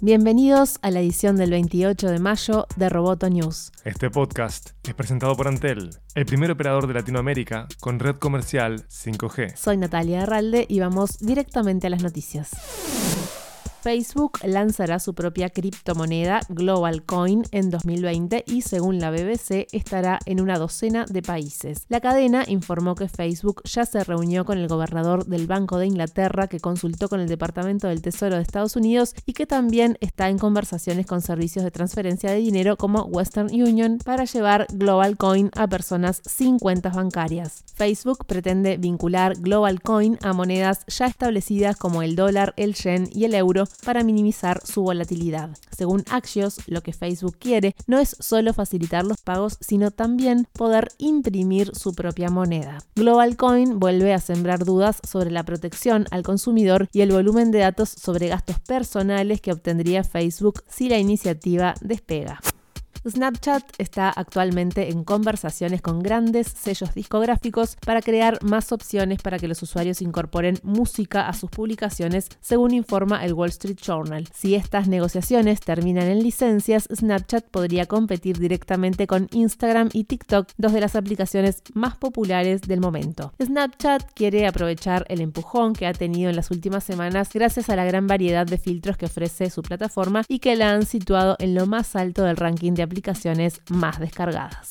Bienvenidos a la edición del 28 de mayo de Roboto News. Este podcast es presentado por Antel, el primer operador de Latinoamérica con red comercial 5G. Soy Natalia Herralde y vamos directamente a las noticias. Facebook lanzará su propia criptomoneda Global Coin en 2020 y según la BBC estará en una docena de países. La cadena informó que Facebook ya se reunió con el gobernador del Banco de Inglaterra que consultó con el Departamento del Tesoro de Estados Unidos y que también está en conversaciones con servicios de transferencia de dinero como Western Union para llevar Global Coin a personas sin cuentas bancarias. Facebook pretende vincular Global Coin a monedas ya establecidas como el dólar, el yen y el euro para minimizar su volatilidad. Según Axios, lo que Facebook quiere no es solo facilitar los pagos, sino también poder imprimir su propia moneda. Global Coin vuelve a sembrar dudas sobre la protección al consumidor y el volumen de datos sobre gastos personales que obtendría Facebook si la iniciativa despega. Snapchat está actualmente en conversaciones con grandes sellos discográficos para crear más opciones para que los usuarios incorporen música a sus publicaciones, según informa el Wall Street Journal. Si estas negociaciones terminan en licencias, Snapchat podría competir directamente con Instagram y TikTok, dos de las aplicaciones más populares del momento. Snapchat quiere aprovechar el empujón que ha tenido en las últimas semanas gracias a la gran variedad de filtros que ofrece su plataforma y que la han situado en lo más alto del ranking de aplicaciones más descargadas.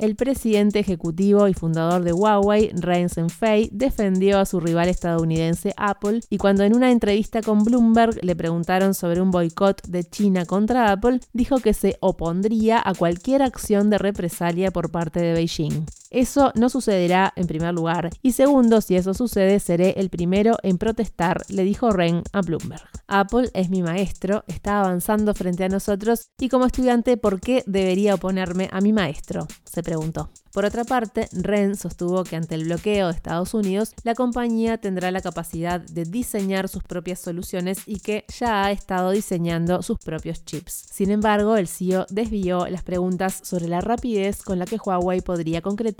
El presidente ejecutivo y fundador de Huawei, Ren Zhengfei, defendió a su rival estadounidense Apple y cuando en una entrevista con Bloomberg le preguntaron sobre un boicot de China contra Apple, dijo que se opondría a cualquier acción de represalia por parte de Beijing. Eso no sucederá en primer lugar y segundo, si eso sucede, seré el primero en protestar, le dijo Ren a Bloomberg. Apple es mi maestro, está avanzando frente a nosotros y como estudiante, ¿por qué debería oponerme a mi maestro? se preguntó. Por otra parte, Ren sostuvo que ante el bloqueo de Estados Unidos, la compañía tendrá la capacidad de diseñar sus propias soluciones y que ya ha estado diseñando sus propios chips. Sin embargo, el CEO desvió las preguntas sobre la rapidez con la que Huawei podría concretar